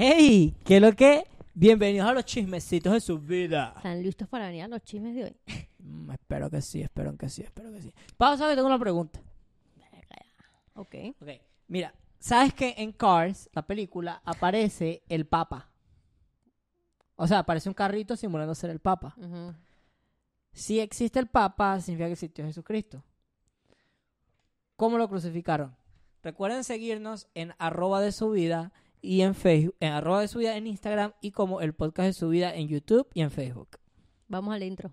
¡Hey! ¿Qué es lo que? Bienvenidos a los chismecitos de su vida. ¿Están listos para venir a los chismes de hoy? Mm, espero que sí, espero que sí, espero que sí. Pausa que tengo una pregunta. Ok. Ok, mira, ¿sabes que en Cars, la película, aparece el Papa? O sea, aparece un carrito simulando ser el Papa. Ujú. Si existe el Papa, significa que existió Jesucristo. ¿Cómo lo crucificaron? Recuerden seguirnos en arroba de su vida y en Facebook, en arroba de su vida en Instagram y como el podcast de su vida en YouTube y en Facebook. Vamos al intro.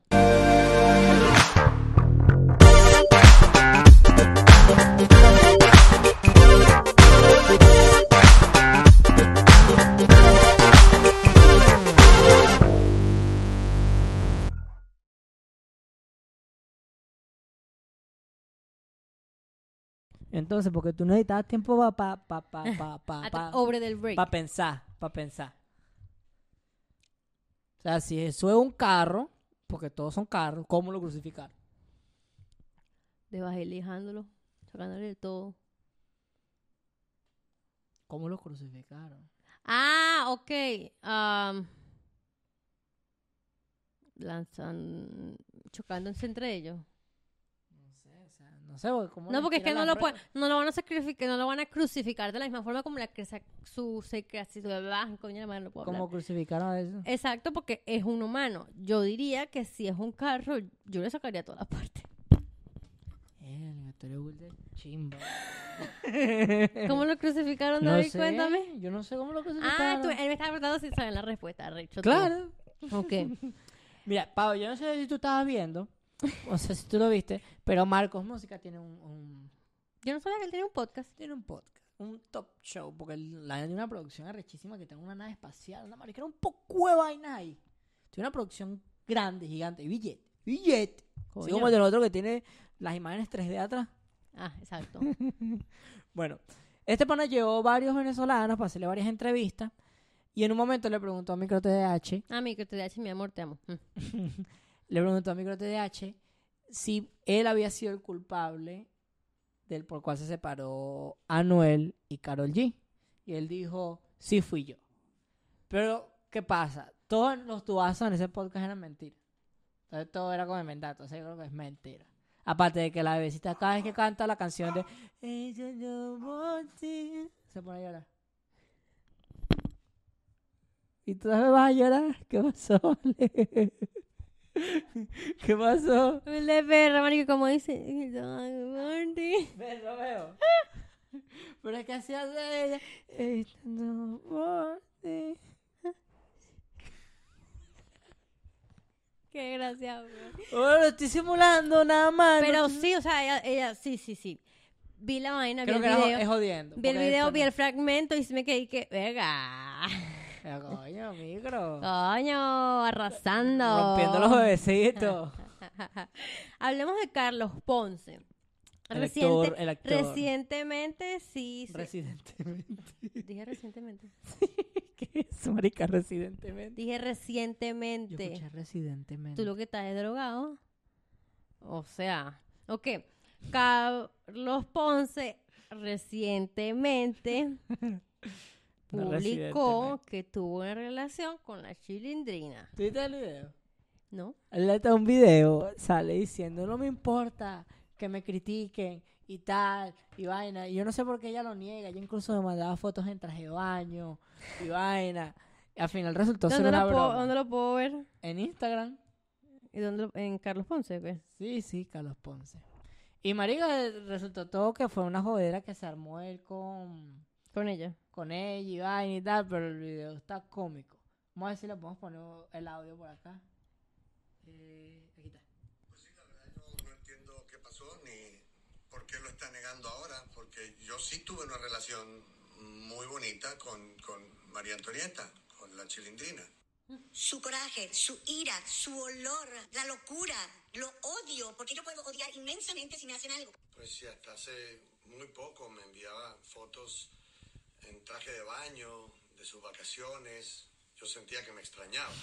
Entonces, porque tú necesitabas tiempo para pa, pa, pa, pa, pa, del break. pa pensar, para pensar. O sea, si eso es un carro, porque todos son carros, ¿cómo lo crucificaron? Desbajelijándolo, sacándole de todo. ¿Cómo lo crucificaron? Ah, ok. am, lanzan, chocándose entre ellos. No sé, o sea, no sé, porque ¿cómo No, porque es que no lo, pueden- ruedas? no lo van a sacrificar, no lo van a crucificar de la misma forma como la que su secreción, coño no puedo. ¿Cómo crucificaron a eso? Exacto, porque es un humano. Yo diría que si es un carro, yo le sacaría todas las partes. Tú de chimba. ¿Cómo lo crucificaron, No David? sé, Cuéntame. Yo no sé cómo lo Ah, crucificaron. tú, él me estaba preguntando si saben la respuesta, Recho. tú. Claro. Ok. Mira, Pablo, yo no sé si tú estabas viendo, o sea, si tú lo viste, pero Marcos Música tiene un, un- Yo no sabía que él tenía un podcast. tiene un podcast, un top show, porque la tiene una producción arrechísima que tiene una nave espacial, una marica, era un poco de vaina ahí. Tiene una producción grande, gigante, y billet, billet. Así Coño. como el del otro que tiene las imágenes 3D atrás. Ah, exacto. Bueno, este pana llevó varios venezolanos para hacerle varias entrevistas, y en un momento le preguntó a Micro TDH Ah, mi que te da mi amor, te amo. Le preguntó a Micro TDH si él había sido el culpable del por cual se separó Anuel y Carol G. Y él dijo, sí fui yo. Pero, ¿qué pasa? Todos los tubazos en ese podcast eran mentiras. Entonces todo era como inventado. Entonces yo creo que es mentira. Aparte de que la bebecita cada vez que canta la canción de Ella no want it", se pone a llorar. ¿Y tú también vas a llorar? ¿Qué pasó? ¿Qué pasó? El de perra, marico, como dice. Ven, lo veo. Pero es que así hace ella. No want it". Qué gracia, bro. Oh, lo estoy simulando nada más. no Pero estoy- sí, o sea, ella, ella, sí, sí, sí. Vi la vaina, vi Creo el que video. es jodiendo. Vi el video, vi no- el fragmento y me quedé que, verga. Pero, coño, micro. Coño, arrasando. Rompiendo los bebecitos. Hablemos de Carlos Ponce. El Reciente- actor, el actor. Recientemente, sí. se- Residentemente. Dije recientemente. ¿Qué es, marica? Residentemente. Dije Yo recientemente. escuché residentemente. Tú lo que estás es drogado. O sea, ok. Carlos Ponce recientemente publicó que tuvo una relación con la chilindrina. ¿Tú viste el video? ¿No? Él está un video, sale diciendo, no me importa que me critiquen y tal, y vaina. Y yo no sé por qué ella lo niega. Yo incluso me mandaba fotos en traje de baño y vaina. Y al final resultó ser ¿Dónde una lo, puedo, broma. ¿Dónde lo puedo ver? En Instagram. ¿Y dónde lo- en Carlos Ponce? ¿qué? Sí, sí, Carlos Ponce. Y marica, resultó todo que fue una jodera que se armó él con, Con ella. con ella y vaina y tal, pero el video está cómico. Vamos a ver si le podemos poner el audio por acá. Eh, aquí está. Pues sí, la verdad yo no entiendo qué pasó ni por qué lo está negando ahora, porque yo sí tuve una relación muy bonita con, con María Antonieta, con la chilindrina. su coraje, su ira, su olor, la locura. Lo odio, porque yo puedo odiar inmensamente si me hacen algo. Pues sí, hasta hace muy poco me enviaba fotos en traje de baño, de sus vacaciones. Yo sentía que me extrañaba.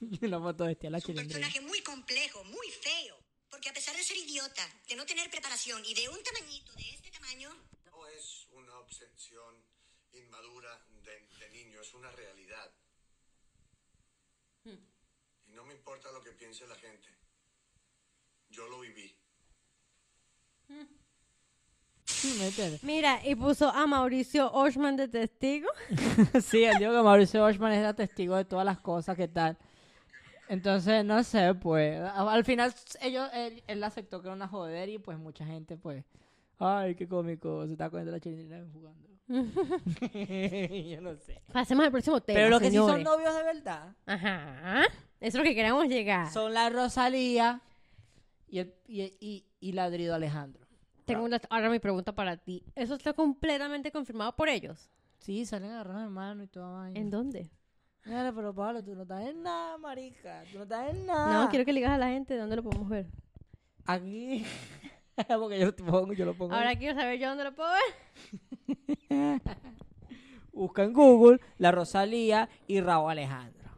Una foto de la Es un personaje muy complejo, muy feo. Porque a pesar de ser idiota, de no tener preparación y de un tamañito de este tamaño, No es una obsesión inmadura de, de niño, es una realidad. Y no me importa lo que piense la gente. Yo lo viví. Mira, y puso a Mauricio Oshman de testigo. sí, él dijo que Mauricio Oshman era testigo de todas las cosas que tal. Entonces, no sé, pues, al final ellos, él, él aceptó que era una joder y pues mucha gente, pues, ay, qué cómico, se está comiendo la chilindrina jugando. Yo no sé. Pasemos al próximo tema. Pero los que sí son novios de verdad Ajá. Eso es lo que queremos llegar. son la Rosalía y, el, y, y, y Ladrido Alejandro. Tengo una, ahora mi pregunta para ti. ¿Eso está completamente confirmado por ellos? Sí, salen agarrados de mano y toda vaina. ¿En dónde? Mira, pero Pablo, tú no estás en nada, marica. Tú no estás en nada. No, quiero que le digas a la gente dónde lo podemos ver. Aquí. Porque yo lo pongo, yo lo pongo. Ahora quiero saber yo dónde lo puedo ver. Busca en Google la Rosalía y Raúl Alejandro.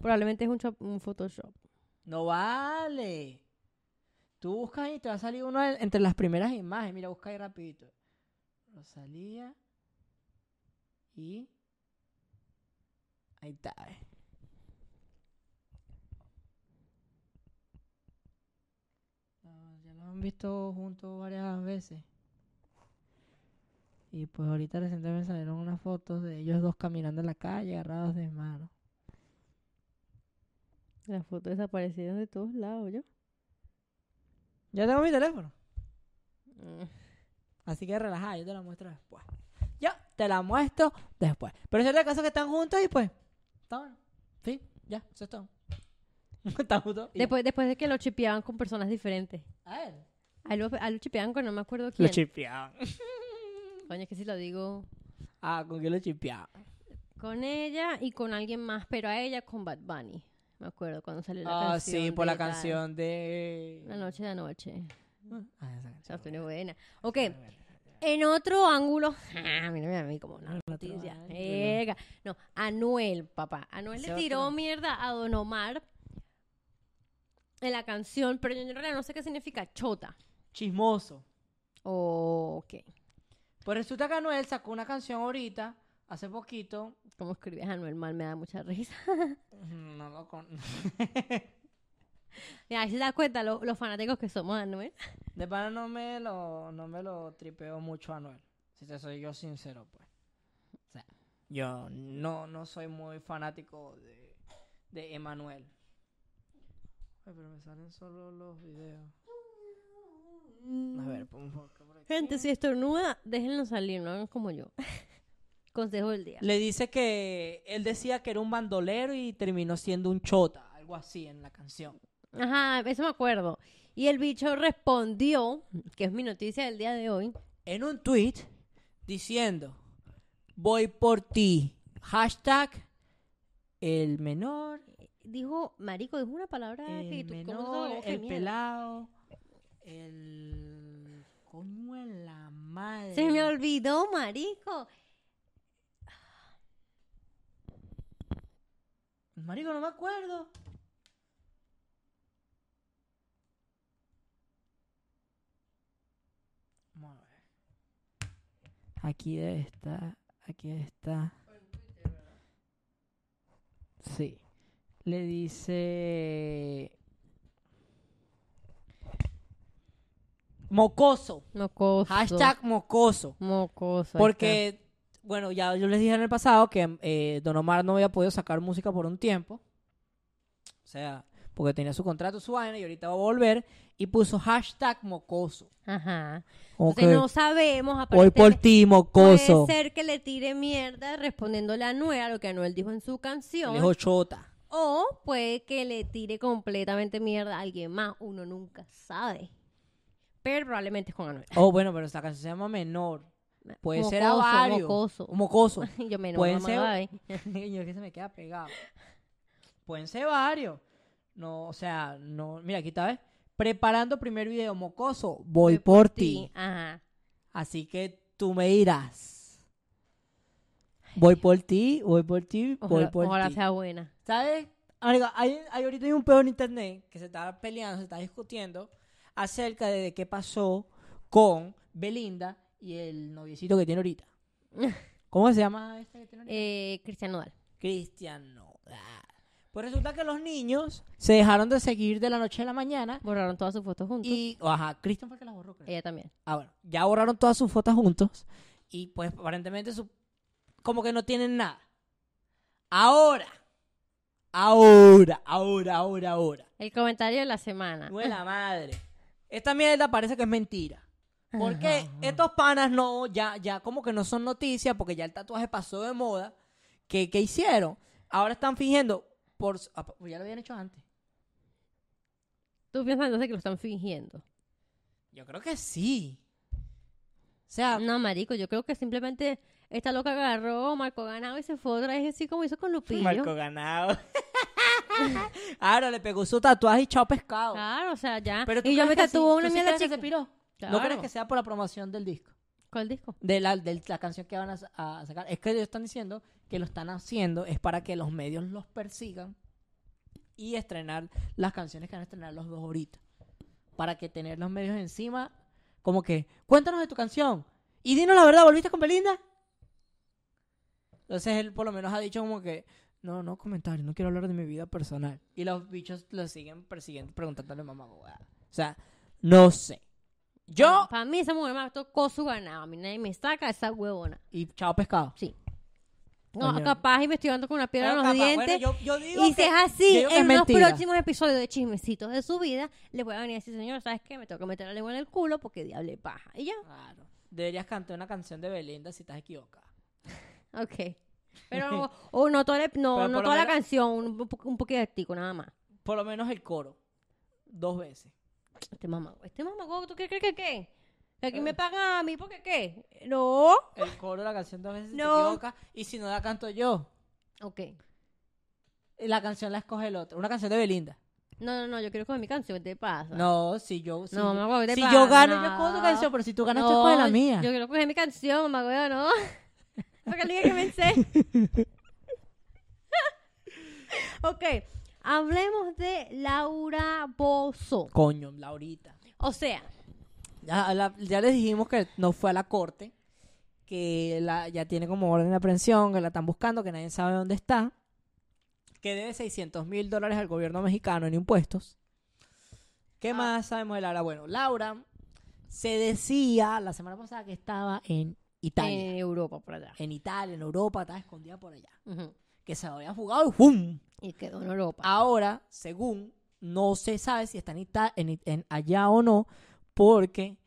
Probablemente es un, shop- un Photoshop. No vale. Tú buscas y te va a salir uno en- entre las primeras imágenes. Mira, busca ahí rapidito. Rosalía y... Ahí está. eh. Ya lo han visto juntos varias veces. Y pues ahorita recientemente salieron unas fotos de ellos dos caminando en la calle, agarrados de mano. Las fotos desaparecieron de todos lados, ¿yo? Ya tengo mi teléfono. Mm. Así que relajada, yo te la muestro después. Yo te la muestro después. Pero es el caso que están juntos y pues. Está bueno. Sí, ya, eso es todo. están juntos. y. Después, después de que lo chipeaban con personas diferentes. A él. A él lo, a él lo chipeaban con no me acuerdo quién. Lo chipeaban. Coño, es que si lo digo Ah, ¿con quién lo chipeaban? con ella y con alguien más, pero a ella con Bad Bunny. Me acuerdo cuando salió la Ah, canción. sí, por la canción de. La noche de anoche. Ah, esa Esa canción. buena. Ok, en otro ángulo. Ah, a mí como una noticia. Ega. No, Anuel, papá. Anuel le tiró otro. mierda a Don Omar en la canción, pero yo en realidad no sé qué significa chota. Chismoso. Ok. Pues resulta que Anuel sacó una canción ahorita, hace poquito. ¿Cómo escribes Anuel mal? Me da mucha risa. No lo con. Mira, ahí se da cuenta lo- los fanáticos que somos de Anuel. De pana no me lo, no me lo tripeo mucho a Anuel. Si te soy yo sincero, pues. O sea, yo no, no soy muy fanático de, de Emanuel. Ay, pero me salen solo los videos. A ver, pon por acá, por aquí. Gente, si estornuda, déjenlo salir, no hagan como yo. Consejo del día. Le dice que él decía que era un bandolero y terminó siendo un chota, algo así en la canción. Ajá, eso me acuerdo. Y el bicho respondió, que es mi noticia del día de hoy. En un tweet diciendo, voy por ti. Hashtag el menor Dijo, marico, dijo una palabra que el ¿cómo tú menor, el mierda? pelado, el coño en la madre. Se me olvidó, marico. Marico, no me acuerdo. Vamos a ver. Aquí debe estar, aquí está. Sí. Le dice mocoso. Mocoso. Hashtag mocoso. Mocoso. Porque, bueno, ya yo les dije en el pasado que eh, Don Omar no había podido sacar música por un tiempo. O sea, porque tenía su contrato, su vaina, y ahorita va a volver. Y puso hashtag mocoso. Ajá. Entonces no sabemos. Voy por aparentemente, ti, mocoso. Puede ser que le tire mierda respondiéndole a Anuel, a lo que Anuel dijo en su Le canción. dijo chota. O puede que le tire completamente mierda a alguien más. Uno nunca sabe. Pero probablemente es con Anuel. Oh, bueno, pero esta canción se llama Menor. Puede ser a Mocoso, mocoso. Mocoso. Yo me Pueden ser- es que se me queda pegado. Pueden ser varios. No, o sea, no. Mira, aquí está, ¿ves? Preparando primer video, mocoso. Voy, por ti. Ajá. Así que tú me dirás. Voy por ti, voy por ti, voy Ojalá, por ojalá ti. sea buena. ¿Sabes? Amiga, hay, hay ahorita hay un peor en internet que se está peleando, se está discutiendo acerca de, de qué pasó con Belinda y el noviecito que tiene ahorita. ¿Cómo se llama este que tiene ahorita? Eh, Cristian Nodal. Cristian Nodal. Pues resulta que los niños se dejaron de seguir de la noche a la mañana Borraron todas sus fotos juntos. y, ajá, Cristian fue que las borró, creo. Ella también. Ah, bueno, ya borraron todas sus fotos juntos y pues aparentemente su- como que no tienen nada. Ahora, ahora, ahora, ahora, ahora. El comentario de la semana. No es la madre. Esta mierda parece que es mentira. Porque estos panas no, ya, ya como que no son noticias porque ya el tatuaje pasó de moda. ¿Qué, qué hicieron? Ahora están fingiendo por... ah, pues ya lo habían hecho antes. Tú piensas entonces que lo están fingiendo. Yo creo que sí. O sea, No, marico, yo creo que simplemente esta loca agarró, marcó ganado y se fue otra vez así como hizo con Lupillo. Marco ganado. Ahora le pegó su tatuaje y chao pescado. Claro, o sea, ya. Pero ¿tú y yo me sí? una ¿Tú sí mierda chica. se piró? ¿No crees que sea por la promoción del disco? ¿Cuál disco? De la, de la canción que van a, a sacar. Es que ellos están diciendo que lo están haciendo es para que los medios los persigan y estrenar las canciones que van a estrenar los dos ahorita. Para que tener los medios encima, como que, cuéntanos de tu canción. Y dinos la verdad, ¿volviste con Belinda? Entonces él por lo menos ha dicho como que, no, no comentarios, no quiero hablar de mi vida personal. Y los bichos lo siguen persiguiendo, preguntándole mamá. O sea, no sé. Yo, Para mí esa mujer me tocó su ganado. A mí nadie me saca esa huevona. y chao pescado. Sí. No, capaz y me estoy dando con una piedra en los capaz, dientes. bueno, yo, yo digo y si es yo así, digo que es en los mentira. próximos episodios de chismecitos de su vida, les voy a venir a decir, señor, ¿sabes qué? Me tengo que meter la lengua en el culo porque diable paja. Y ya, Claro. Deberías cantar una canción de Belinda si estás equivocada. ok. Pero, o no toda, la, no, no toda la canción, un, un poquitico nada más. Por lo menos el coro. Dos veces. Este mamá, este mamá, ¿tú qué crees que qué? ¿Que Eh. aquí me pagan a mí porque qué? No. El coro de la canción dos veces No. equivocas. Y si no la canto yo, Ok. la canción la escoge el otro. Una canción de Belinda. No, no, no, yo quiero coger mi canción, ¿qué te pasa? No, si yo. Si, No, mamá, ¿qué te si pasa? yo gano, yo escojo tu canción. Pero si tú ganas, tú No, escoges la mía. Yo quiero coger mi canción, mamá, güey, ¿no? Porque le diga que me sé. ok, hablemos de Laura Bozo. Coño, Laurita. O sea, Ya, la- ya les dijimos que no fue a la corte. Que la, ya tiene como orden de aprehensión. Que la están buscando. Que nadie sabe dónde está. Que debe 600 mil dólares al gobierno mexicano en impuestos. ¿Qué más sabemos de Laura? Bueno, Laura se decía la semana pasada que estaba en Italia. en Europa, por allá. En Italia, en Europa, estaba escondida por allá. Ujú. Que se había fugado y ¡pum! Y quedó en Europa. Ahora, según, no se sabe si está en, Ita- en- en allá o no, porque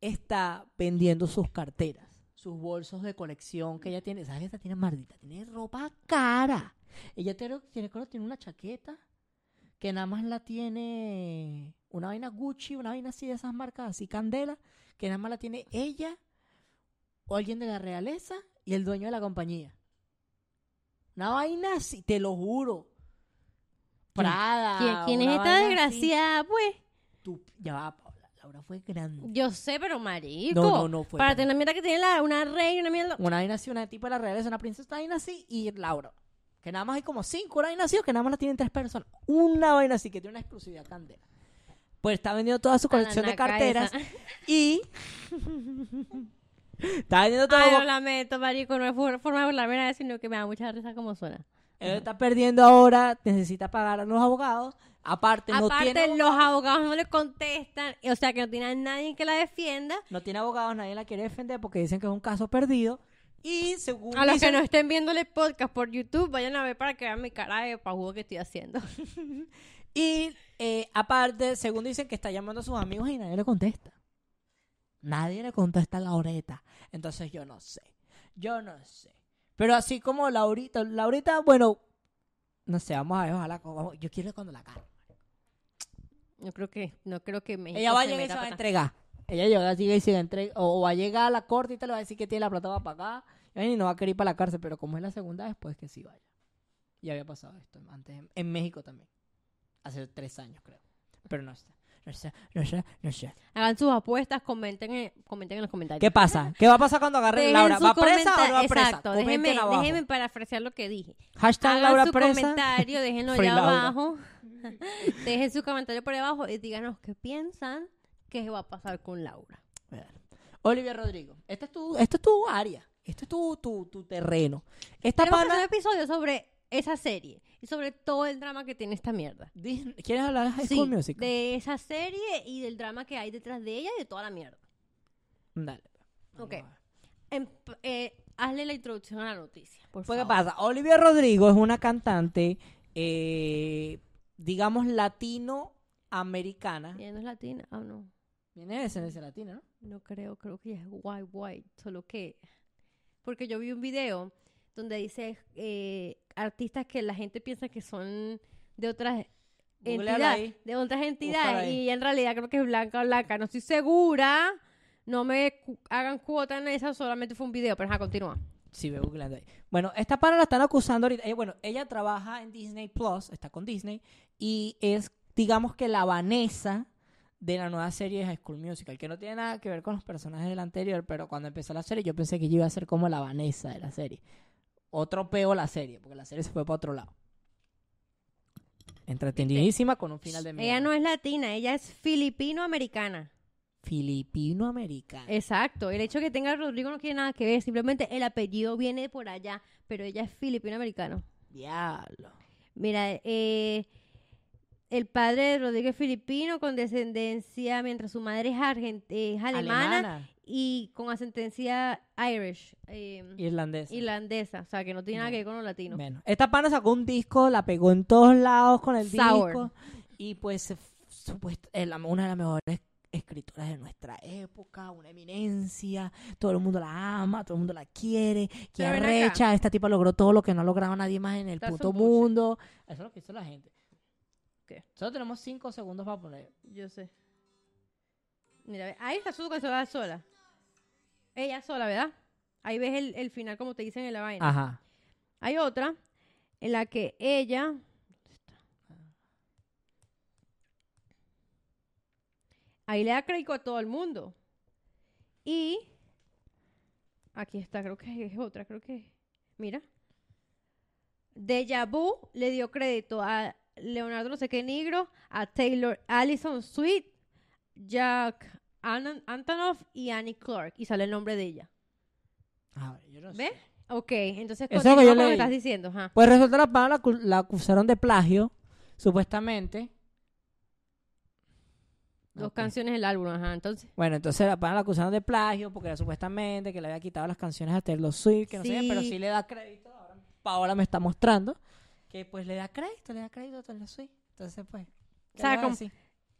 está vendiendo sus carteras, sus bolsos de colección que ella tiene. ¿Sabes que esta tiene maldita? Tiene ropa cara. Ella tiene, tiene, tiene una chaqueta que nada más la tiene una vaina Gucci, una vaina así de esas marcas, así Candela, que nada más la tiene ella o alguien de la realeza y el dueño de la compañía. Una vaina así, te lo juro. Prada. ¿Quién, quién es esta así. desgraciada, pues? Tú- ya va, Paula. Laura fue grande. Yo sé, pero marico. No, no, no fue Para grande. tener la mierda que tiene la, una reina, una mierda. Una vaina así, una tipo de la realeza, una princesa, una vaina así y Laura. Que nada más hay como cinco, una vaina así, o que nada más la tienen tres personas. Una vaina así que tiene una exclusividad candela. Pues está vendiendo toda su colección de carteras esa. y está vendiendo todo. Ay, lo lamento, marico. No es for- forma de burlarme nada, sino que me da mucha risa como suena. Él está perdiendo ahora, necesita pagar a los abogados. Aparte, no Aparte, tiene los abogados. abogados no le contestan. O sea, que no tiene a nadie que la defienda. No tiene abogados, nadie la quiere defender porque dicen que es un caso perdido. Y según A los que no estén viéndole podcast por YouTube, vayan a ver para que vean mi cara de pajugo que estoy haciendo. Y eh, aparte, según dicen que está llamando a sus amigos y nadie le contesta. Nadie le contesta a Laureta. Entonces yo no sé. Yo no sé. Pero así como Laurita, Laurita, bueno, no sé, vamos a ver, ojalá. vamos- yo quiero cuando la cara. No creo que, no creo que México Ella va a se llegar y meta se va a entregar. Ella llega, sigue y se entrega. O va a llegar a la corte y te le va a decir que tiene la plata va a pagar. Y no va a querer ir para la cárcel, pero como es la segunda vez, pues que sí vaya. Ya había pasado esto antes en, en México también. Hace tres años, creo. Pero no sé. No sé, no sé, no sé. Hagan sus apuestas, comenten en, comenten en los comentarios. ¿Qué pasa? ¿Qué va a pasar cuando agarre Dejen Laura? ¿Va presa o no va presa? Exacto, déjenme, déjenme parafrasear lo que dije. Hashtag Hagan Laura su presa. comentario, déjenlo allá abajo. Dejen su comentario por ahí abajo y díganos qué piensan que va a pasar con Laura. Olivia Rodrigo. Esta es tu, esta es tu área. Este es tu, tu, tu terreno. Esta Tenemos pana... un episodio sobre esa serie y sobre todo el drama que tiene esta mierda. Disney- ¿Quieres hablar de High Sí, School Musical? de esa serie y del drama que hay detrás de ella y de toda la mierda. Dale. Ok. Em- eh, hazle la introducción a la noticia, por Pues, ¿qué favor. pasa? Olivia Rodrigo es una cantante, eh, digamos, latinoamericana. Ella no es latina, ah, no. Viene de descendencia latina, ¿no? No creo, creo que ella es white, white, solo que... Porque yo vi un video donde dice eh, artistas que la gente piensa que son de otras entidades, de otras entidades, y en realidad creo que es blanca o blanca, no estoy segura, no me hagan cuota en esa, solamente fue un video, pero ajá, continúa. Sí, ve googleando ahí. Bueno, esta pana la están acusando ahorita. Eh, bueno, ella trabaja en Disney Plus, está con Disney, y es, digamos que la Vanessa de la nueva serie de High School Musical, que no tiene nada que ver con los personajes del anterior, pero cuando empezó la serie yo pensé que ella iba a ser como la Vanessa de la serie. Otro peo la serie, porque la serie se fue para otro lado. Entretenidísima con un final de Ella mierda. no es latina, ella es filipino-americana. Filipino-americana. Exacto, el hecho de que tenga Rodrigo no tiene nada que ver, simplemente el apellido viene por allá, pero ella es filipino-americano. Diablo. Mira, eh, el padre de Rodrigo es filipino con descendencia, mientras su madre es, argent- eh, es alemana, Alemana. Y con ascendencia Irish, eh, Irlandesa. irlandesa, o sea que no tiene nada que ver con los latinos. Bueno, esta pana sacó un disco, la pegó en todos lados con el Sour. disco. Y pues, eh, supuest- es la- una de las mejores escritoras de nuestra época, una eminencia. Todo el mundo la ama, todo el mundo la quiere. Que arrecha. Esta tipa logró todo lo que no ha logrado nadie más en el That's puto mundo. Eso es lo que hizo la gente. ¿Qué? Solo tenemos cinco segundos para poner. Yo sé. Mira, ve, ahí está su canción sola. Ella sola, ¿verdad? Ahí ves el, el final como te dicen en la vaina. Ajá. Hay otra en la que ella. Ahí le da crédito a todo el mundo. Y. Aquí está, creo que es otra, creo que. Mira. Deja Vu le dio crédito a Leonardo no sé qué negro, a Taylor Allison Sweet, Jack Antonoff y Annie Clark. Y sale el nombre de ella. A ver, yo no ¿Ves? sé. Ok, entonces Eso es lo que yo con lo que leí. estás diciendo. ajá. Pues resulta la pana la, acu- la acusaron de plagio, supuestamente. Dos Ok. canciones del álbum, ajá. Entonces, Bueno, entonces la pana la acusaron de plagio porque era supuestamente que le había quitado las canciones a Taylor Swift, que no sé qué, pero Sí. sí le da crédito. Ahora Paola me está mostrando que pues le da crédito, le da crédito a Taylor Swift. Entonces pues, ¿qué O sea, le vas a como- decir?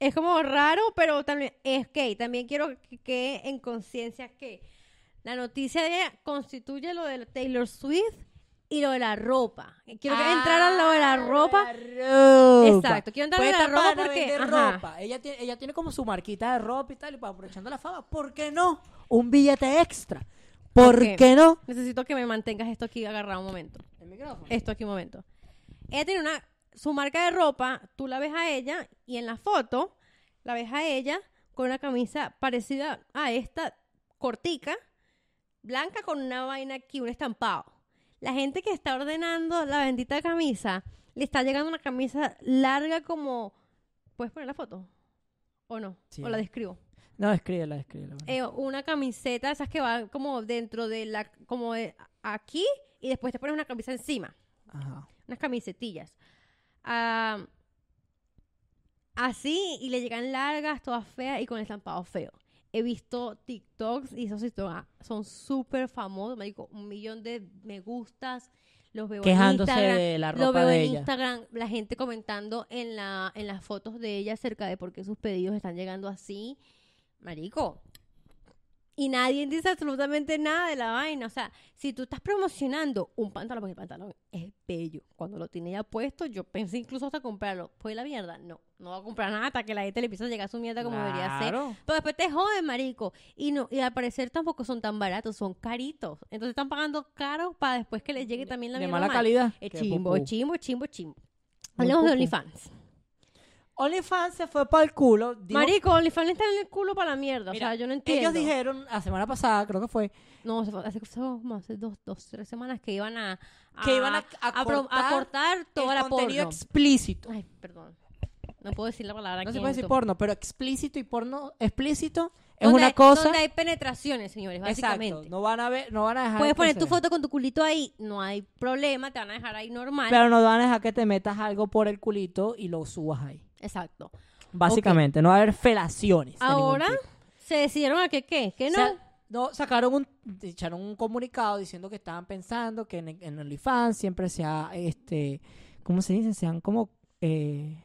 Es como raro, pero también es que también quiero que quede en conciencia que la noticia de ella constituye lo de Taylor Swift y lo de la ropa. Quiero que entrar a lo de la Ah, ropa. la ropa. Exacto, quiero entrar a la ropa porque ajá. ropa. Ella tiene, ella tiene como su marquita de ropa y tal, y pues aprovechando la fama, ¿por qué no? Un billete extra. ¿Por qué no? necesito que me mantengas esto aquí agarrado un momento. El micrófono. Esto aquí un momento. Ella tiene una su marca de ropa, tú la ves a ella y en la foto la ves a ella con una camisa parecida a esta cortica, blanca con una vaina aquí, un estampado. La gente que está ordenando la bendita camisa, le está llegando una camisa larga como... ¿Puedes poner la foto? ¿O no? Sí. ¿O la describo? No, escríbela, escríbela. Eh, una camiseta, esas que van como dentro de la... como de aquí y después te pones una camisa encima Ajá. unas camisetillas. Ah, así, y le llegan largas, todas feas y con el estampado feo. He visto TikToks y esos TikToks son súper famosos, me digo, un millón de me gustas, los veo Quejándose en Instagram, de la ropa veo de en ella. Instagram, la gente comentando en, la, en las fotos de ella acerca de por qué sus pedidos están llegando así. Marico, y nadie dice absolutamente nada de la vaina. O sea, si tú estás promocionando un pantalón, porque el pantalón es bello. Cuando lo tiene ya puesto, yo pensé incluso hasta comprarlo. Pues la mierda, no. No va a comprar nada hasta que la gente le empiece a llegar a su mierda como debería ser. Claro. Pero después te joden, marico. Y no y al parecer tampoco son tan baratos, son caritos. Entonces están pagando caro para después que les llegue también la de mierda mala mal. calidad. Es chimbo, chimbo, chimbo, chimbo. Muy Hablemos de. OnlyFans. OnlyFans se fue para el culo. Marico, OnlyFans está en el culo para la mierda. Mira, o sea, yo no entiendo. Ellos dijeron la semana pasada, creo que fue, No, hace, hace dos, dos, tres semanas que iban a... que iban a, a a cortar cortar toda el la contenido porno. explícito. Ay, perdón. No puedo decir la palabra No aquí se puede decir porno, pero explícito y porno explícito Es Donde- una cosa. Donde hay penetraciones, señores, básicamente. Exacto. No van a ver, no van a dejar. Puedes poner tu foto con tu culito ahí, no hay problema, te van a dejar ahí normal. Pero no van a dejar que te metas algo por el culito y lo subas ahí. Exacto. Básicamente, no va a haber felaciones. de ningún Ahora tipo. se decidieron a que qué, que no. no, sacaron un, echaron un comunicado diciendo que estaban pensando que en, en OnlyFans siempre sea, este, ¿cómo se dice? Sean como, eh,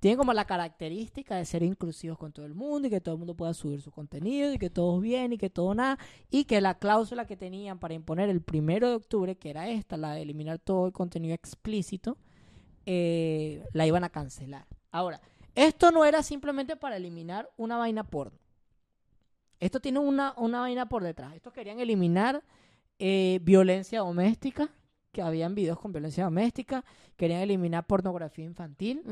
tienen como la característica de ser inclusivos con todo el mundo y que todo el mundo pueda subir su contenido y que todo bien y que todo nada y que la cláusula que tenían para imponer el primero de octubre, que era esta, la de eliminar todo el contenido explícito, eh, la iban a cancelar. Ahora, esto no era simplemente para eliminar una vaina porno. Esto tiene una, una vaina por detrás. Estos querían eliminar eh, violencia doméstica, que habían videos con violencia doméstica. Querían eliminar pornografía infantil,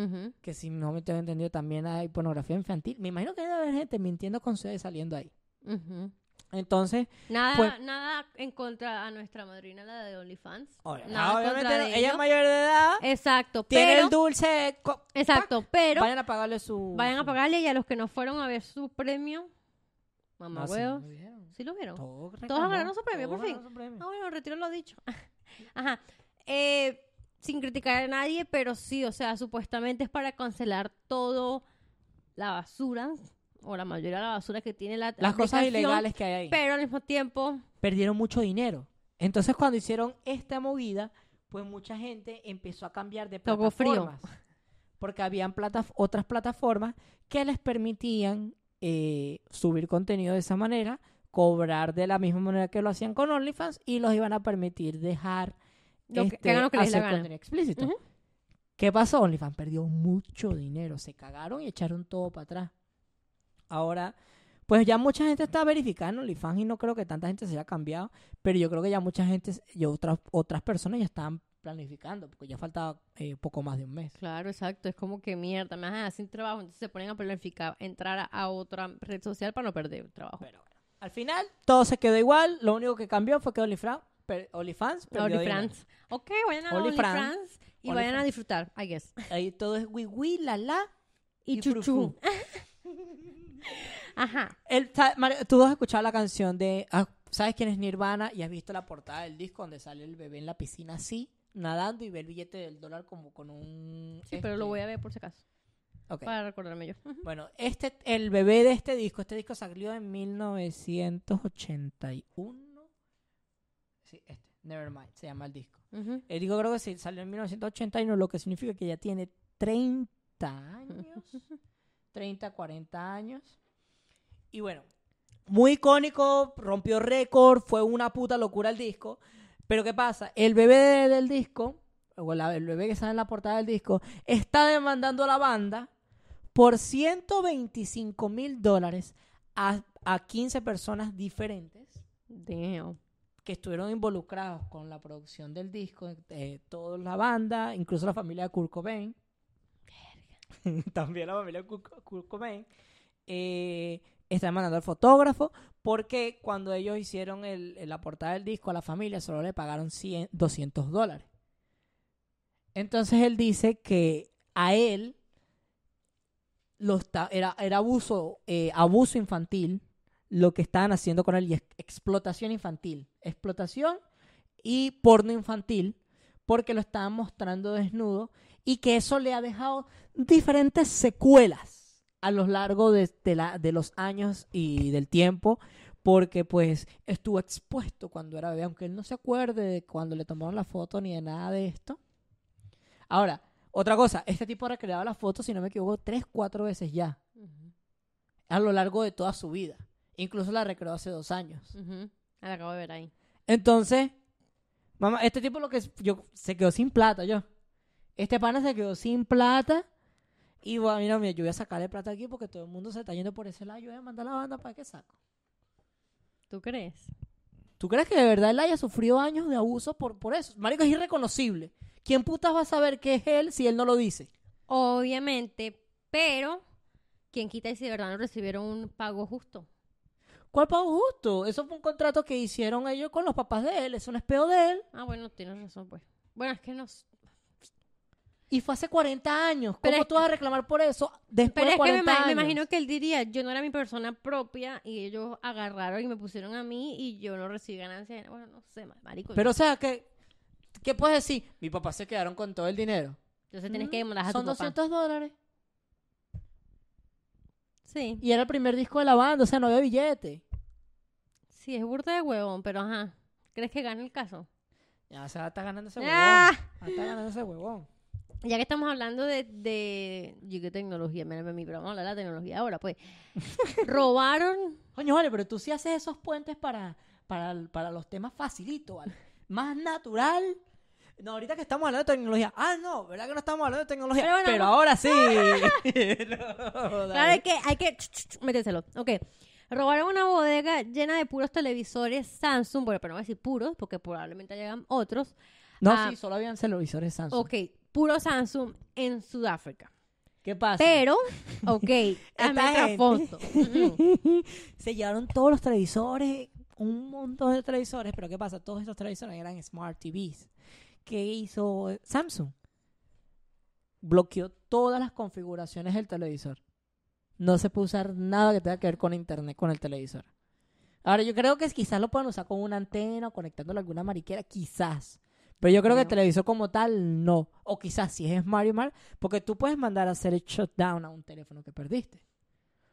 que si no me tengo entendido también hay pornografía infantil. Me imagino que debe haber gente mintiendo con ustedes saliendo ahí. Entonces, Nada, Pues- nada en contra a nuestra madrina, la de OnlyFans. Nada en obviamente no- ella es mayor de edad, Exacto, tiene pero... el dulce. Exacto, pero Vayan a pagarle su. vayan a pagarle y a los que no fueron a ver su premio, mamá No, sí, huevos, lo vieron. ¿sí lo vieron? Todos ganaron su premio, por fin. premio. Ah, bueno, retiro lo dicho. Ajá. Eh, sin criticar a nadie, pero sí, o sea, supuestamente es para cancelar todo la basura, o la mayoría de la basura que tiene la Las cosas ilegales que hay ahí. Pero al mismo tiempo, perdieron mucho dinero. Entonces, cuando hicieron esta movida, pues mucha gente empezó a cambiar de Tocó frío. plataformas. Porque habían plata- otras plataformas que les permitían eh, subir contenido de esa manera, cobrar de la misma manera que lo hacían con OnlyFans y los iban a permitir dejar Lo que- que este, hagan lo que les dé la hacer gana. contenido explícito. ¿Qué pasó? OnlyFans perdió mucho dinero. Se cagaron y echaron todo para atrás. Ahora, pues ya mucha gente está verificando OnlyFans y no creo que tanta gente se haya cambiado, pero yo creo que ya mucha gente y otras otras personas ya estaban planificando, porque ya faltaba eh, poco más de un mes. claro, exacto, es como que mierda, me dejan sin trabajo, entonces se ponen a planificar entrar a, a otra red social para no perder el trabajo. Pero bueno, al final todo se quedó igual, lo único que cambió fue que OnlyFans, per- OnlyFans. OnlyFans. Ok, vayan a OnlyFans. Y vayan a OnlyFans. disfrutar, I guess. Ahí todo es wiwi, la la Y, y chuchu. Ajá. El- Tú has escuchado la canción de. ah, ¿Sabes quién es Nirvana? Y has visto la portada del disco donde sale el bebé en la piscina así, nadando y ve el billete del dólar como con un. Sí, pero lo voy a ver por si acaso, Ok. para recordarme yo. Bueno, este, el bebé de este disco, este disco salió en 1981. Sí, este, Nevermind, se llama el disco. Ujú. El disco creo que sí, salió en 1981, lo que significa que ya tiene 30 años. 30, 40 años. Y bueno, muy icónico, rompió récord, fue una puta locura el disco. Pero ¿qué pasa? El bebé de- del disco, o el bebé que sale en la portada del disco, está demandando a la banda por 125 mil dólares a, a 15 personas diferentes Damn. que estuvieron involucrados con la producción del disco, eh, toda la banda, incluso la familia de Kurt Cobain. También la familia Kurt, Cobain. Eh, mandando al fotógrafo porque cuando ellos hicieron la portada del disco a la familia solo le pagaron 100, 200 dólares. Entonces él dice que a él era abuso, eh, abuso infantil lo que estaban haciendo con él y es explotación infantil. Explotación y porno infantil porque lo estaban mostrando desnudo y que eso le ha dejado diferentes secuelas a lo largo de, de la, de los años y del tiempo porque pues estuvo expuesto cuando era bebé, aunque él no se acuerde de cuando le tomaron la foto ni de nada de esto. Ahora, otra cosa, este tipo ha recreado la foto, si no me equivoco, tres, cuatro veces ya, a lo largo de toda su vida. Incluso la recreó hace dos años. Ah, La acabo de ver ahí. Entonces, mamá, este tipo lo que yo se quedó sin plata, yo. Este pana se quedó sin plata. Y bueno, mira, mira, yo voy a sacarle plata aquí porque todo el mundo se está yendo por ese lado. Yo voy a mandar la banda para que saco. ¿Tú crees? ¿Tú crees que de verdad él haya sufrido años de abuso por, por eso? Marico, es irreconocible. ¿Quién putas va a saber que es él si él no lo dice? Obviamente, pero ¿quién quita y si de verdad no recibieron un pago justo? ¿Cuál pago justo? Eso fue un contrato que hicieron ellos con los papás de él. Eso no es peo de él. Ah, bueno, tienes razón, pues. Bueno, es que no... Y fue hace 40 años. ¿Cómo tú vas a reclamar por eso después Pero de es que 40 me, ima- me años? imagino que él diría, yo no era mi persona propia y ellos agarraron y me pusieron a mí y yo no recibí ganancias. Bueno, no sé, marico. Pero, o sea, ¿qué, ¿qué puedes decir? Mi papá se quedaron con todo el dinero. Entonces tienes Mm, que demandar a Son tu papá. 200 dólares. Sí, Y era el primer disco de la banda, o sea, no había billete. sí, es burda de huevón, pero ajá. ¿Crees que gane el caso? Ya se va a estar ganando ese huevón. ¡Ah! Va a estar ganando ese huevón. Ya que estamos hablando de, de yo qué tecnología, mírame mí, pero vamos a hablar de la tecnología ahora, pues. Robaron, Coño, vale, pero tú sí haces esos puentes para, para, para los temas facilitos, ¿vale? Más natural. No, ahorita que estamos hablando de tecnología. Ah, no, ¿verdad que no estamos hablando de tecnología? Pero Pero, bueno, ahora sí. No, claro, hay que, hay que, méteselo, ok. Robaron una bodega llena de puros televisores Samsung, bueno, pero no voy a decir puros, porque probablemente llegan otros. No, Ah. sí, solo habían televisores Samsung. Ok, puro Samsung en Sudáfrica. ¿Qué pasa? Pero, ok, trasfondo. Ujú. Se llevaron todos los televisores, un montón de televisores, pero ¿qué pasa? Todos estos televisores eran Smart TVs. ¿Qué hizo Samsung? Bloqueó todas las configuraciones del televisor. No se puede usar nada que tenga que ver con internet con el televisor. Ahora, yo creo que quizás lo puedan usar con una antena o conectándolo a alguna mariquera, quizás. Pero yo creo que el televisor como tal, no. O quizás si es Smart y Smart, porque tú puedes mandar a hacer el shutdown a un teléfono que perdiste.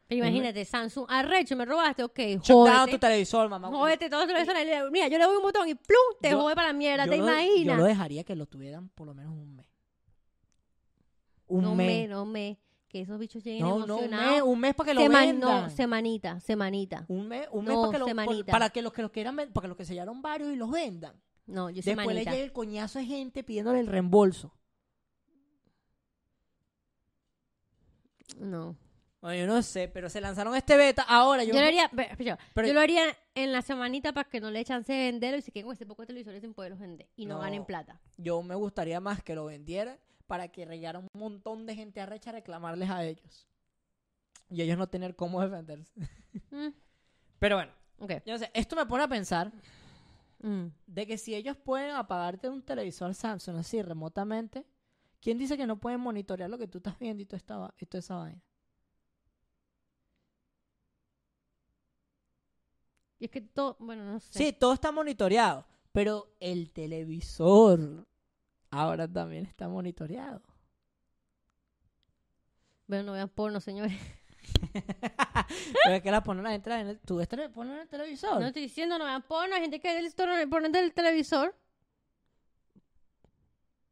Pero Imagínate, Samsung, arrecho, me robaste, ok, Shutdown tu televisor, mamá. Jódete todos los televisores. le- Mira, yo le doy un botón y ¡plum! Te Yo- jode para la mierda, yo ¿te lo, Yo imaginas? lo dejaría que lo tuvieran por lo menos un mes. Un no me, mes. no me. Que esos bichos lleguen No, no, un emocionados. mes, un mes para que lo Seman- vendan. no, semanita, semanita. un mes, un mes No, para que, lo, por- para que los que los quieran ven- para que los que sellaron varios y los vendan. No, yo Después le semanita. llega el coñazo de gente pidiéndole el reembolso. No. Bueno, yo no sé, pero se lanzaron este beta. Ahora yo, Yo, lo haría, Pero- yo lo haría en la semanita para que no le chance de venderlo y se queden con ese poco de televisores sin poderlos vender y no, No. ganen plata. yo me gustaría más que lo vendieran para que llegara un montón de gente arrecha a reclamarles a ellos. Y ellos no tener cómo defenderse. Mm, Pero bueno, ok. yo no sé, esto me pone a pensar Mm. de que si ellos pueden apagarte un televisor Samsung así remotamente, ¿quién dice que no pueden monitorear lo que tú estás viendo y toda, esta, y toda esa vaina? Y es que todo, bueno, no sé. Sí, todo está monitoreado, pero el televisor ahora también está monitoreado. Bueno, no vean porno, señores. pero es que la ponen a entrar en el, ¿Tú ves tele- ponen en el televisor? No estoy diciendo no vean porno, hay gente que ve el porno porno del televisor.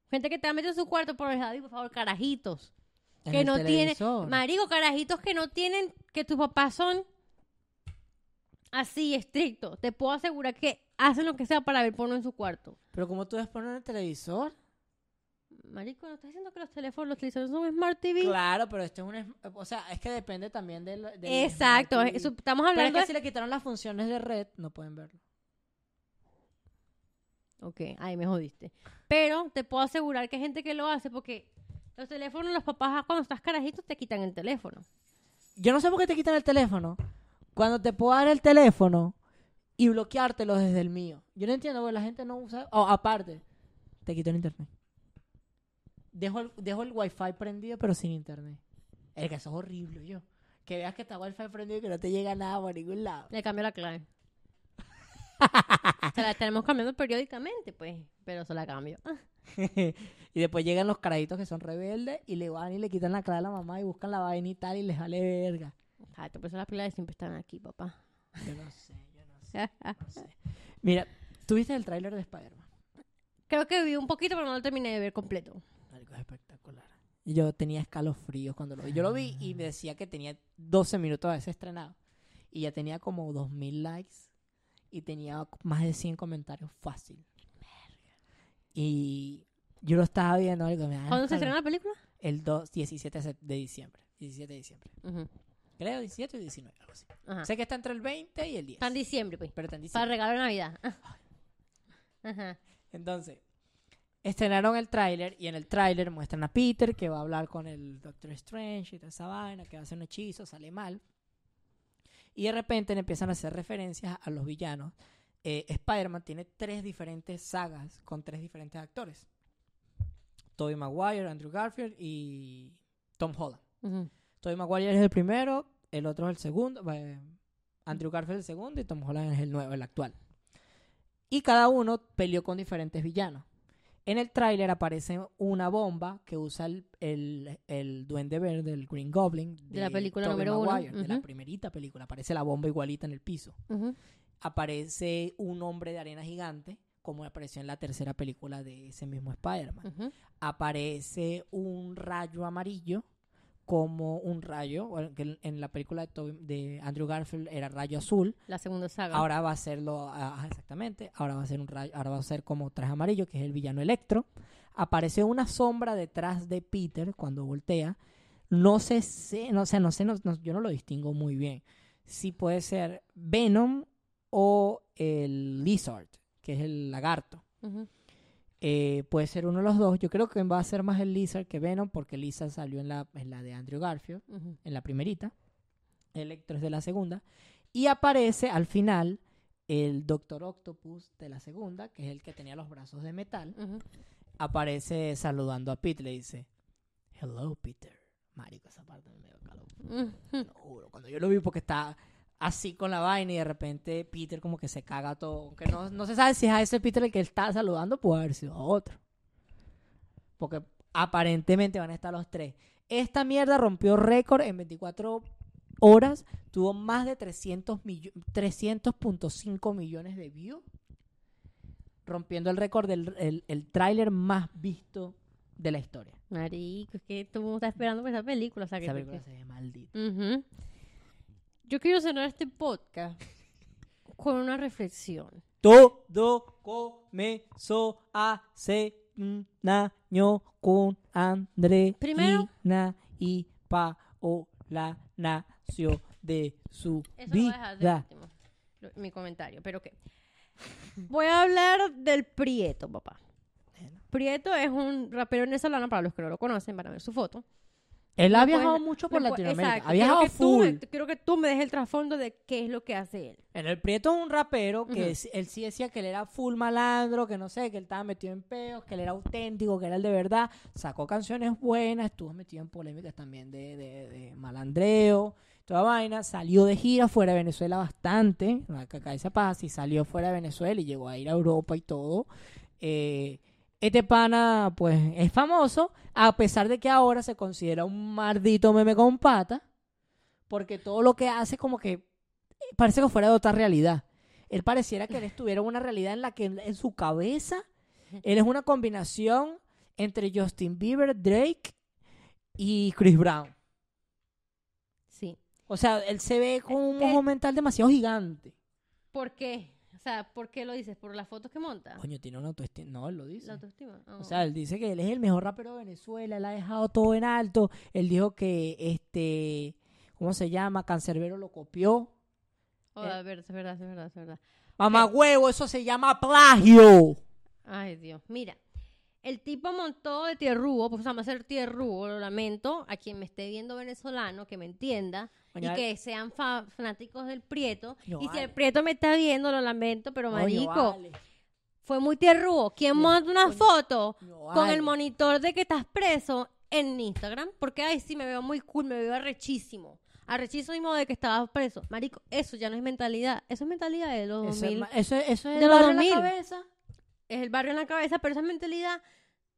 Gente que te ha metido en su cuarto por el por favor, carajitos. En que el no marico, carajitos que no tienen, que tus papás son así, estrictos. Te puedo asegurar que hacen lo que sea para ver porno en su cuarto. Pero como tú ves poner en el televisor? Marico, ¿no estás diciendo que los teléfonos, los televisores son Smart TV? Claro, pero este es un... O sea, es que depende también del... del Exacto, Smart TV. eso- estamos Pero es hablando que de... si le quitaron las funciones de red, no pueden verlo. Ok, ahí me jodiste. Pero te puedo asegurar que hay gente que lo hace porque los teléfonos, los papás, cuando estás carajito, te quitan el teléfono. Yo no sé por qué te quitan el teléfono. Cuando te puedo dar el teléfono y bloqueártelo desde el mío. Yo no entiendo, porque la gente no usa... Oh, aparte, te quito el internet. Dejo el, dejo el wifi prendido, pero sin internet. El que eso es horrible, yo. Que veas que está wifi prendido y que no te llega nada por ningún lado. Le cambio la clave. se la tenemos cambiando periódicamente, pues, pero se la cambio. Y después llegan los carajitos que son rebeldes y le van y le quitan la clave a la mamá y buscan la vaina y tal y les vale verga. Exacto, por eso las pilas siempre están aquí, papá. Yo no sé, yo no sé. no sé. Mira, ¿tuviste el tráiler de Spider-Man? Creo que vi un poquito, pero no lo terminé de ver completo. Algo espectacular. Y yo tenía escalofríos cuando lo vi. Yo lo vi y me decía que tenía 12 minutos de ese estrenado. Y ya tenía como 2000 likes. Y tenía más de 100 comentarios fácil. Y yo lo estaba viendo algo. Me ¿Cuándo se estrena la película? El 2, 17 de diciembre. 17 de diciembre. Ujú. Creo 17 o 19, algo así. Ajá. Sé que está entre el 20 y el 10. Está en diciembre, pues. pero está en Para diciembre. regalo de Navidad. Ajá. Entonces, estrenaron el tráiler y en el tráiler muestran a Peter que va a hablar con el Doctor Strange y toda esa vaina, que va a hacer un hechizo, sale mal. Y de repente empiezan a hacer referencias a los villanos. Eh, Spider-Man tiene tres diferentes sagas con tres diferentes actores. Tobey Maguire, Andrew Garfield y Tom Holland. Ujú. Tobey Maguire es el primero, el otro es el segundo, eh, Andrew Garfield es el segundo y Tom Holland es el nuevo, el actual. Y cada uno peleó con diferentes villanos. En el tráiler aparece una bomba que usa el, el, el duende verde, el Green Goblin. De la película Tobey número uno, De la primerita película. Aparece la bomba igualita en el piso. Aparece un hombre de arena gigante, como apareció en la tercera película de ese mismo Spider-Man aparece un rayo amarillo como un rayo, que en- la película de, Andrew Garfield era rayo azul, La segunda saga. ahora va a serlo, ajá, exactamente, ahora va a ser un rayo, ahora va a ser como traje amarillo, que es el villano Electro. Aparece una sombra detrás de Peter cuando voltea. No sé, sé- no sé, no sé, no- no- yo no lo distingo muy bien. Si puede ser Venom o el Lizard, que es el lagarto. Eh, puede ser uno de los dos. Yo creo que va a ser más el Lizard que Venom, porque Lizard salió en la, en la de Andrew Garfield, en la primerita. Electro es de la segunda. Y aparece al final el Doctor Octopus de la segunda, que es el que tenía los brazos de metal. Aparece saludando a Pete, le dice, Hello, Peter. Marico, esa parte me dio calor. Lo juro. Cuando yo lo vi porque está así con la vaina y de repente Peter como que se caga todo. Aunque no, no se sabe si es a ese Peter el que está saludando, puede haber sido a otro. Porque aparentemente van a estar los tres. Esta mierda rompió récord en 24 horas. Tuvo más de 300 millo- 300.5 millones de views. Rompiendo el récord del el, el tráiler más visto de la historia. Marico, es que todo el mundo está esperando por esa película. O sea, que Esa película se ve maldita. Ujú. Yo quiero cerrar este podcast con una reflexión. Todo comenzó hace un año con André Primero- y Paola nació de su Eso lo voy a dejar de vida. último, lo- mi comentario, pero qué. Voy a hablar del Prieto, papá. Prieto es un rapero venezolano, para los que no lo conocen, van a ver su foto. Él ha viajado puedes- mucho por Latinoamérica. Exacto, Ha viajado quiero que tú full. quiero que tú me des el trasfondo de qué es lo que hace él. En el Prieto es un rapero que es- él sí decía que él era full malandro, que no sé, que él estaba metido en peos, que él era auténtico, que era el de verdad. Sacó canciones buenas, estuvo metido en polémicas también de, de- de malandreo, toda vaina. Salió de gira fuera de Venezuela bastante, que caerse paz, y salió fuera de Venezuela y llegó a ir a Europa y todo. Eh, este pana, pues, es famoso, a pesar de que ahora se considera un maldito meme con pata, porque todo lo que hace como que parece que fuera de otra realidad. Él pareciera que él estuviera en una realidad en la que en, su cabeza él es una combinación entre Justin Bieber, Drake y Chris Brown. Sí. O sea, él se ve con un Eh, ojo mental demasiado gigante. ¿Por qué? O sea, ¿por qué lo dices? ¿Por las fotos que monta? Coño, tiene una autoestima. No, él lo dice. La autoestima. O Oh. sea, él dice que él es el mejor rapero de Venezuela, él ha dejado todo en alto. Él dijo que este, ¿cómo se llama? Cancerbero lo copió. Oh, eh. a ver, es verdad, es verdad, es verdad. Mamá huevo, eso se llama plagio. Ay, Dios. Mira, el tipo montó de tierrúo, pues vamos a hacer tierrúo, lo lamento, a quien me esté viendo venezolano, que me entienda, y que sean fa- fanáticos del Prieto. Y si el. Prieto me está viendo, lo lamento, pero marico, vale. fue muy tierrúo. ¿Quién Coño, monta una foto con el monitor de que estás preso en Instagram? Porque, ay, sí, me veo muy cool, me veo arrechísimo. Arrechísimo de que estabas preso. Marico, eso ya no es mentalidad. Eso es mentalidad de los Eso es, 2000. ma- eso, es- eso es de los barrio en la 2000. cabeza. Es el barrio en la cabeza, pero esa mentalidad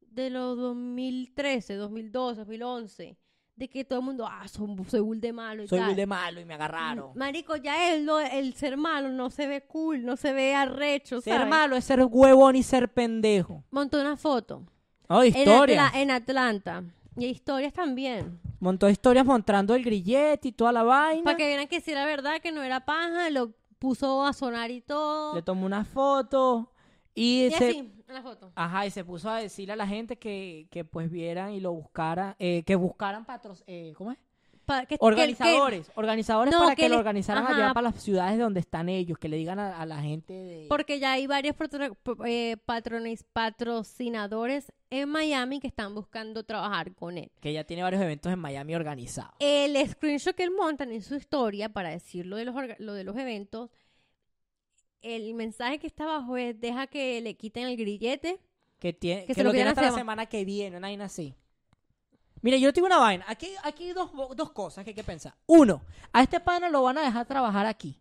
de los 2013, 2012, 2011, de que todo el mundo, ah, son- soy bull de malo y Soy tal. muy de malo y me agarraron. Marico, ya él, no- el ser malo no se ve cool, no se ve arrecho, Ser ¿sabes? malo es ser huevón y ser pendejo. Montó una foto Oh, en, historias. Atla- en Atlanta. Y historias también. Montó historias mostrando el grillete y toda la vaina. Para que vieran que si era verdad, que no era paja, lo puso a sonar y todo. Le tomó una foto y, y se... así, en la foto. Ajá, y se puso a decirle a la gente que, que pues vieran y lo buscaran, eh, que buscaran patros, eh, ¿cómo es? Pa- que- que- que- Organizadores, organizadores No, para que lo organizaran ajá. allá para las ciudades donde están ellos, que le digan a, a la gente de... Porque ya hay varios eh, patrones, patrocinadores en Miami que están buscando trabajar con él. Que ya tiene varios eventos en Miami organizados. El screenshot que él montan en su historia para decir lo de los, lo de los eventos, el mensaje que está abajo es deja que le quiten el grillete Que, tiene, Que que, se lo tiene hasta la semana que viene, una vaina así. Mira, yo tengo una vaina. Aquí, aquí hay dos, dos cosas que hay que pensar. Uno, a este pana lo van a dejar trabajar aquí.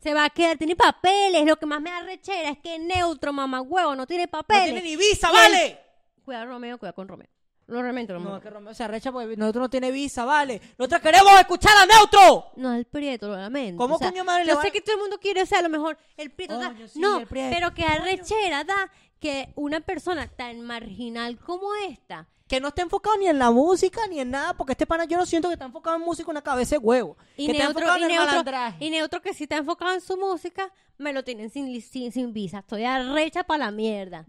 Se va a quedar, tiene papeles. Lo que más me da rechera es que neutro, mamá huevo, no tiene No papeles. tiene ni visa, ¿vale? Cuidado, Romeo, cuidado con Romeo. No, realmente, No, Romeo. es que Romeo se arrecha porque nosotros no tiene visa, ¿vale? Nosotros queremos escuchar a Neutro. No, el prieto, lo lamento. ¿Cómo O sea, coño madre le Yo sé que todo el mundo quiere, o sea, a lo mejor el prieto da- Coño, sí, No, el prieto. pero que arrechera da que una persona tan marginal como esta Que no está enfocado ni en la música ni en nada, porque este pana yo no siento que está enfocado en música una cabeza de huevo. y que está neutro, enfocado y, en el neutro, malandraje. y neutro que si está enfocado en su música, me lo tienen sin, li- sin, sin visa. Estoy arrecha para la mierda.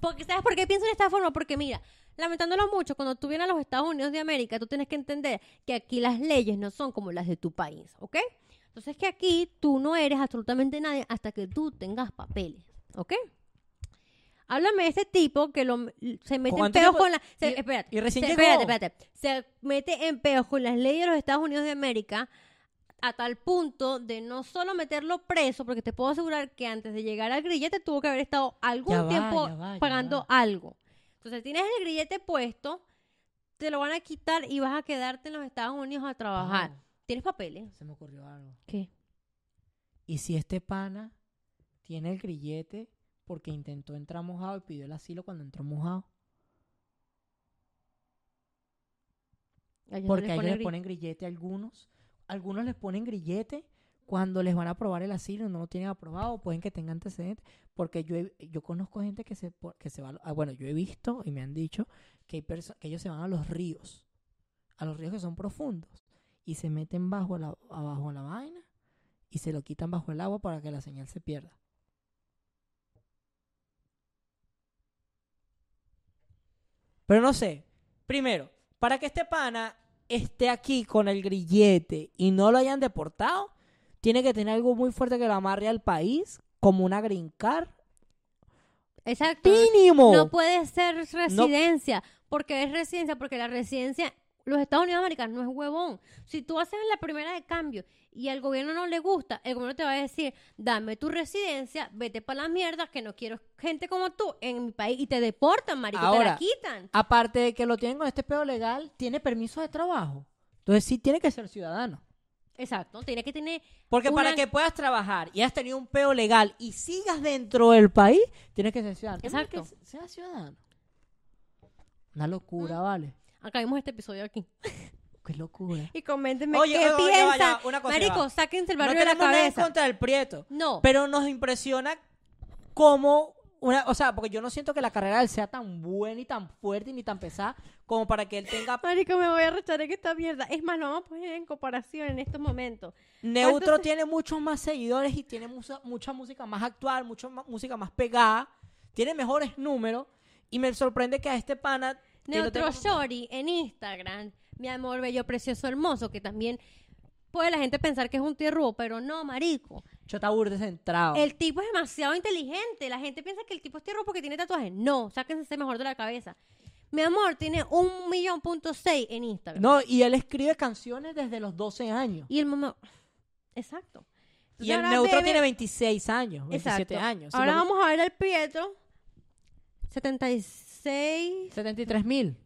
Porque, ¿sabes por qué pienso de esta forma? Porque mira, lamentándolo mucho, cuando tú vienes a los Estados Unidos de América, tú tienes que entender que aquí las leyes no son como las de tu país, ¿ok? Entonces que aquí tú no eres absolutamente nadie hasta que tú tengas papeles, ¿ok? Háblame de este tipo que lo, se mete en ¿Cuánto peos con la... se- Y- espérate, y recién se- llegó. espérate, espérate. Se mete en peos con las leyes de los Estados Unidos de América a tal punto de no solo meterlo preso, porque te puedo asegurar que antes de llegar al grillete tuvo que haber estado algún Ya va, tiempo ya va, ya pagando va. algo. Entonces tienes el grillete puesto, te lo van a quitar y vas a quedarte en los Estados Unidos a trabajar. Pau, ¿Tienes papeles? se me ocurrió algo. ¿Qué? ¿Y si este pana tiene el grillete porque intentó entrar mojado y pidió el asilo cuando entró mojado? No Porque les a ellos les ponen grillete a algunos. Algunos les ponen grillete cuando les van a aprobar el asilo no lo tienen aprobado. Pueden que tengan antecedentes. Porque yo, yo conozco gente que se, que se va... a ah, bueno, yo he visto y me han dicho que, hay que ellos se van a los ríos. A los ríos que son profundos. Y se meten bajo la, abajo la vaina y se lo quitan bajo el agua para que la señal se pierda. Pero no sé. Primero, para que este pana esté aquí con el grillete y no lo hayan deportado, tiene que tener algo muy fuerte que lo amarre al país, como una green card. Exacto. ¡Mínimo! No puede ser residencia, porque es residencia, porque la residencia, los Estados Unidos de América no es huevón. Si tú haces la primera de cambio y al gobierno no le gusta, el gobierno te va a decir, dame tu residencia, vete para la mierda, que no quiero gente como tú en mi país, y te deportan, marico, te la quitan. Aparte de que lo tienen con este pedo legal, tiene permiso de trabajo. Entonces sí tiene que ser ciudadano. Exacto, tiene que tener... Porque una- para que puedas trabajar y has tenido un peo legal y sigas dentro del país, tienes que ser ciudadano. Exacto. que ser ciudadano. Una locura, ¿vale? Acabemos este episodio aquí. Qué locura. Y coméntenme Oye, qué oye, oye, cosa, ya Marico, sáquense el No barrio de la tenemos nada en cabeza. contra del Prieto. No. Pero nos impresiona cómo una, o sea, porque yo no siento que la carrera de él sea tan buena y tan fuerte y ni tan pesada como para que él tenga Marico, me voy a rechazar en esta mierda. Es más, lo vamos a poner en comparación en estos momentos. Neutro ¿Cuántos- tiene muchos más seguidores y tiene mucha, mucha música más actual, mucha música más pegada, tiene mejores números y me sorprende que a este pana Neutro Shorty en Instagram, mi amor bello, precioso, hermoso, que también puede la gente pensar que es un tierruo, pero no, marico. Chota burde centrado. El tipo es demasiado inteligente. La gente piensa que el tipo es tierruo porque tiene tatuajes. No, sáquense mejor de la cabeza. Mi amor tiene un millón punto seis en Instagram. No, y él escribe canciones desde los 12 años. Y el mamá... Exacto. Y el neutro tiene 26 años, 27 Exacto. años. Ahora vamos a ver al Pietro. 76.7. 73 mil.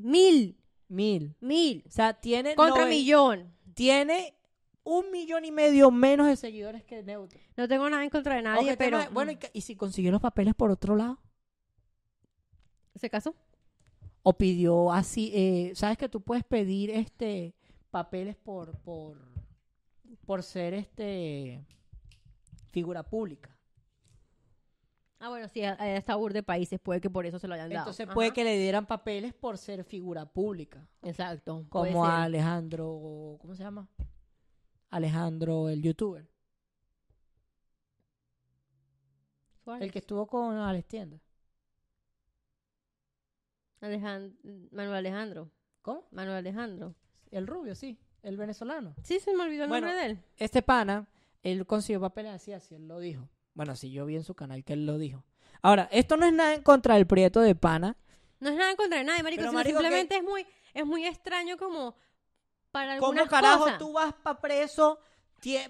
Mil. Mil. Mil. O sea, tiene, Contra nove- millón. tiene un millón y medio menos de seguidores que Neutro. No tengo nada en contra de nadie, pero... bueno, y, ca- ¿y si consiguió los papeles por otro lado? ¿Se casó? O pidió así, eh, ¿sabes que tú puedes pedir este papeles por, por, por ser este figura pública? Ah, bueno, sí, a- a esta ur de países puede que por eso se lo hayan dado. Entonces Ajá. puede que le dieran papeles por ser figura pública. Exacto. Como a Alejandro, ¿cómo se llama? Alejandro, el youtuber. Suárez. El que estuvo con Alex Tienda. Alejan- Manuel Alejandro. ¿Cómo? Manuel Alejandro. El rubio, sí. El venezolano. Sí, se me olvidó el Bueno, nombre de él. Este pana, él consiguió papeles así, así él lo dijo. Bueno, sí, yo vi en su canal que él lo dijo. Ahora, esto no es nada en contra del prieto de pana. No es nada en contra de nadie, marico. Pero, sino marico, simplemente es muy es muy extraño como para ¿Cómo algunas carajo cosas. tú vas para preso?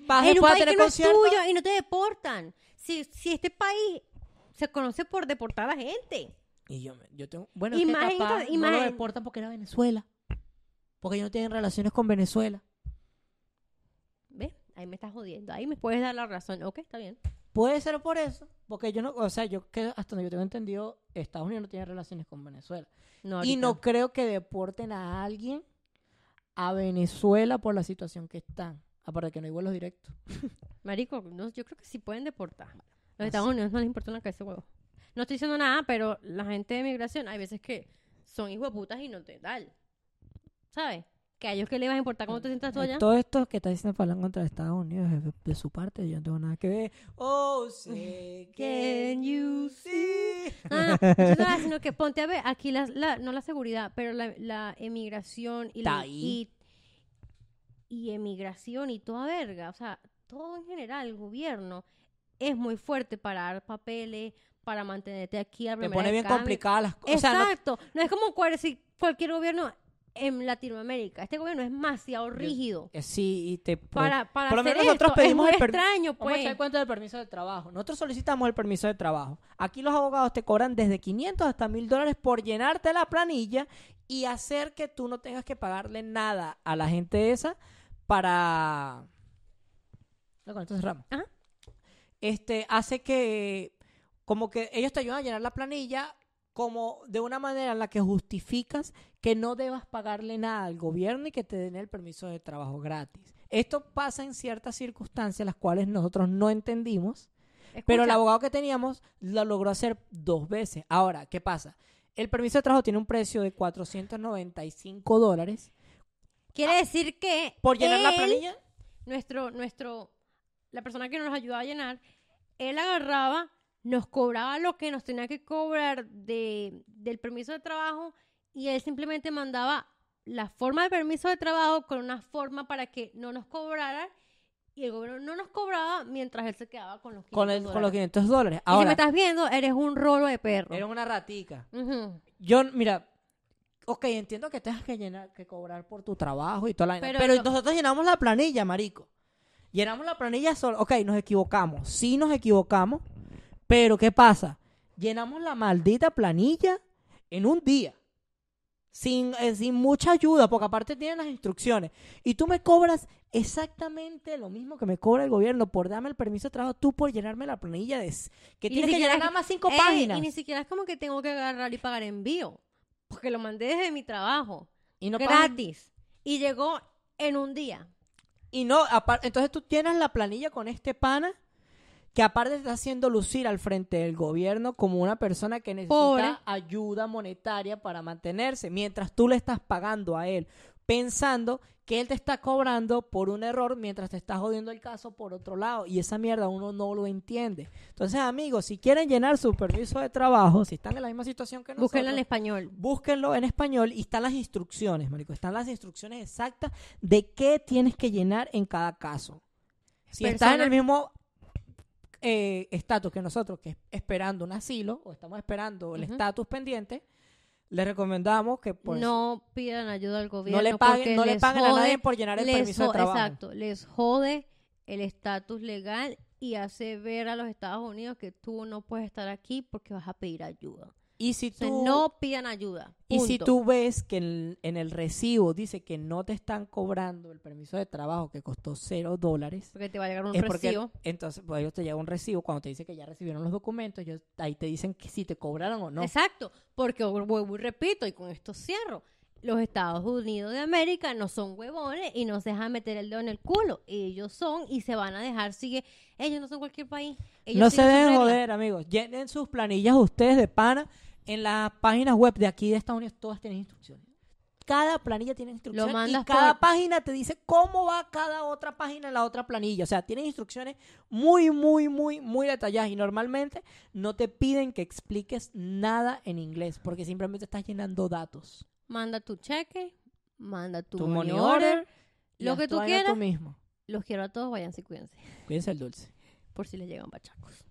Vas en un país tener que no es concierto. tuyo y no te deportan. Si, si este país se conoce por deportar a la gente. Y yo, yo tengo... Bueno, es que no lo deportan porque era Venezuela. Porque ellos no tienen relaciones con Venezuela. ¿Ves? Ahí me estás jodiendo. Ahí me puedes dar la razón. Ok, está bien. Puede ser por eso. Porque yo no... O sea, yo que hasta donde yo tengo entendido, Estados Unidos no tiene relaciones con Venezuela. No, Y no creo que deporten a alguien a Venezuela por la situación que están. Aparte de que no hay vuelos directos. Marico, no, yo creo que sí pueden deportar. Los Así. Estados Unidos no les importa una cabeza de huevo. No estoy diciendo nada, pero la gente de migración hay veces que son hijos de putas y no te dan. ¿Sabes? Que a ellos que les va a importar cómo te sientas tú allá. Todo esto que está diciendo Falan contra Estados Unidos es de, de su parte. Yo no tengo nada que ver. Oh, que Can you see. Ah, nada, sino que ponte a ver, aquí la, la- no la seguridad, pero la, la emigración y, la, y, y emigración y toda verga, o sea, todo en general, el gobierno es muy fuerte para dar papeles, para mantenerte aquí a Te pone bien complicadas las cosas. O sea, no- Exacto, no, es como si cualquier gobierno en Latinoamérica, este gobierno es demasiado rígido. eh, sí, y te... Para, para por lo hacer menos nosotros esto, pedimos es el muy permi- extraño, Vamos a pues. cuenta del permiso de trabajo. Nosotros solicitamos el permiso de trabajo. Aquí los abogados te cobran desde 500 hasta 1000 dólares por llenarte la planilla y hacer que tú no tengas que pagarle nada a la gente esa para... No, con esto cerramos. Ajá. Este, hace que como que ellos te ayudan a llenar la planilla como de una manera en la que justificas que no debas pagarle nada al gobierno y que te den el permiso de trabajo gratis. Esto pasa en ciertas circunstancias las cuales nosotros no entendimos, pero el abogado que teníamos lo logró hacer dos veces. Ahora, ¿qué pasa? El permiso de trabajo tiene un precio de 495 dólares quiere decir que por llenar la planilla. nuestro, nuestro, la persona que nos ayudaba a llenar, él agarraba, nos cobraba lo que nos tenía que cobrar de, del permiso de trabajo y él simplemente mandaba la forma de permiso de trabajo con una forma para que no nos cobrara y el gobierno no nos cobraba mientras él se quedaba con los 500 Con, el, con los dólares. 500 dólares. Y si me Ahora, estás viendo, eres un rolo de perro. era una ratica. Yo, mira, ok, entiendo que tengas que llenar, que cobrar por tu trabajo y toda la Pero Pero, yo- nosotros llenamos la planilla, marico. Llenamos la planilla solo. Ok, nos equivocamos. Sí nos equivocamos. Pero, ¿qué pasa? Llenamos la maldita planilla en un día. Sin, eh, sin mucha ayuda, porque aparte tienen las instrucciones. Y tú me cobras exactamente lo mismo que me cobra el gobierno por darme el permiso de trabajo, tú por llenarme la planilla de... Que Y tienes que llenar nada más cinco Ey, páginas. Y ni siquiera es como que tengo que agarrar y pagar envío. Porque lo mandé desde mi trabajo. Y no gratis. Y llegó en un día. Y no, entonces tú tienes la planilla con este pana que aparte te está haciendo lucir al frente del gobierno como una persona que necesita Pobre. ayuda monetaria para mantenerse, mientras tú le estás pagando a él, pensando que él te está cobrando por un error mientras te está jodiendo el caso por otro lado. Y esa mierda uno no lo entiende. Entonces, amigos, si quieren llenar su permiso de trabajo, si están en la misma situación que nosotros, Búsquenla en español. búsquenlo en español y están las instrucciones, marico. Están las instrucciones exactas de qué tienes que llenar en cada caso. Si estás en el mismo eh, estatus que nosotros, que es esperando un asilo, o estamos esperando el estatus pendiente, le recomendamos que pues, no pidan ayuda al gobierno. no le paguen, no le a nadie por llenar el permiso de jo- trabajo. Exacto. Les jode el estatus legal y hace ver a los Estados Unidos que tú no puedes estar aquí porque vas a pedir ayuda. Y si O sea, tú, no pidan ayuda. y si tú ves que en, en el recibo dice que no te están cobrando el permiso de trabajo que costó cero dólares, Porque te va a llegar un porque recibo. entonces pues ellos te llega un recibo cuando te dice que ya recibieron los documentos ellos ahí te dicen que si te cobraron o no Exacto, porque vuelvo y repito, y con esto cierro. Los Estados Unidos de América no son huevones y no se dejan meter el dedo en el culo. Ellos son y se van a dejar sigue. Ellos no son cualquier país. Ellos no se reglas. joder amigos llenen sus planillas ustedes de pana en las páginas web de aquí de Estados Unidos todas tienen instrucciones cada planilla tiene instrucciones y cada por- página te dice cómo va cada otra página en la otra planilla. O sea, tienen instrucciones muy, muy, muy, muy detalladas y normalmente no te piden que expliques nada en inglés porque simplemente estás llenando datos. Manda tu cheque, manda tu, Tu money, order. lo que tú quieras. tú mismo. Los quiero a todos, váyanse y cuídense. Cuídense el dulce. Por si les llegan bachacos.